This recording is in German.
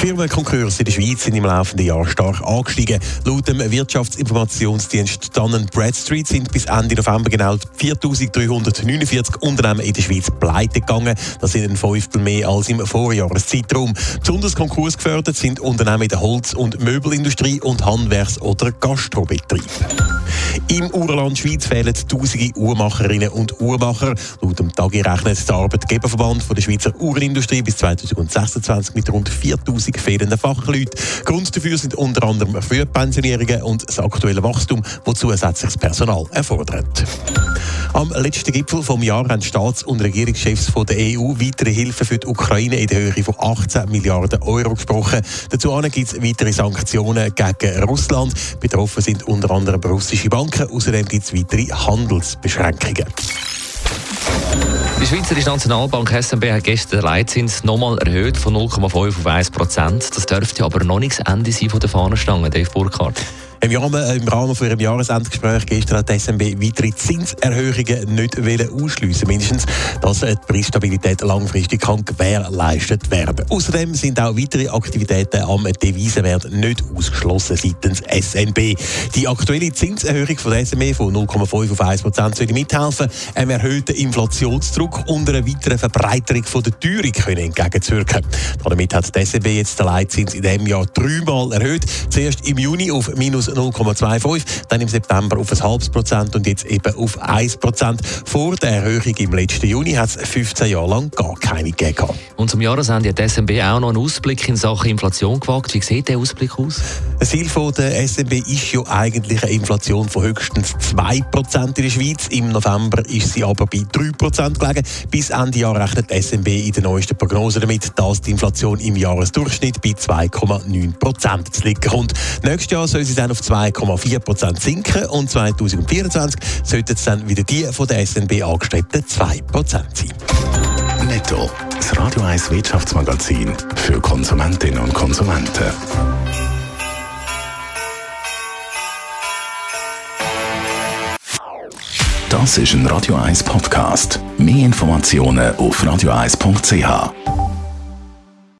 Die Firmenkonkurse in der Schweiz sind im laufenden Jahr stark angestiegen. Laut dem Wirtschaftsinformationsdienst Dun Bradstreet sind bis Ende November genau 4.349 Unternehmen in der Schweiz pleite gegangen. Das sind ein Fünftel mehr als im Vorjahreszeitraum. Besonders konkursgefördert sind Unternehmen in der Holz- und Möbelindustrie und Handwerks- oder Gastrobetrieb. Im Urland Schweiz fehlen tausende Uhrmacherinnen und Uhrmacher. Laut dem Tagi rechnet der Arbeitgeberverband von der Schweizer Uhrenindustrie bis 2026 mit rund 4000 fehlenden Fachleuten. Grund dafür sind unter anderem Frühpensionierungen und das aktuelle Wachstum, das zusätzliches Personal erfordert. Am letzten Gipfel vom Jahr haben Staats- und Regierungschefs von der EU weitere Hilfe für die Ukraine in der Höhe von 18 Milliarden Euro gesprochen. Dazu gibt es weitere Sanktionen gegen Russland. Betroffen sind unter anderem russische Banken. Außerdem gibt es weitere Handelsbeschränkungen. Die Schweizerische Nationalbank SNB hat gestern den Leitzins nochmal erhöht von 0,5 auf 1 Prozent. Das dürfte aber noch nicht das Ende sein von der Fahnenstange, Dave Burkhardt. Im Rahmen, Im Rahmen von ihrem Jahresendgespräch gestern hat die SNB weitere Zinserhöhungen nicht ausschliessen Mindestens, dass die Preisstabilität langfristig kann gewährleistet werden Außerdem sind auch weitere Aktivitäten am Devisenwert nicht ausgeschlossen seitens SNB. Die aktuelle Zinserhöhung von der SNB von 0,5 auf 1 Prozent soll mithelfen, einem erhöhten Inflationsdruck und einer weiteren Verbreiterung von der Teuerung können entgegenzuwirken. Damit hat die SNB jetzt den Leitzins in diesem Jahr dreimal erhöht. Zuerst im Juni auf minus 0,25, dann im September auf ein halbes Prozent und jetzt eben auf 1 Prozent. Vor der Erhöhung im letzten Juni hat es 15 Jahre lang gar keine gegeben. Und zum Jahresende hat die SNB auch noch einen Ausblick in Sachen Inflation gewagt. Wie sieht der Ausblick aus? Das Ziel von der SNB ist ja eigentlich eine Inflation von höchstens 2 Prozent in der Schweiz. Im November ist sie aber bei 3 Prozent gelegen. Bis Ende Jahr rechnet die SNB in der neuesten Prognose damit, dass die Inflation im Jahresdurchschnitt bei 2,9 Prozent zu liegen kommt. Nächstes Jahr soll sie dann auf 2,4 Prozent sinken und 2024 sollten es dann wieder die von der SNB angestrebten 2 Prozent sein. Netto, das Radio 1 Wirtschaftsmagazin für Konsumentinnen und Konsumenten. Das ist ein Radio 1 Podcast. Mehr Informationen auf radio1.ch.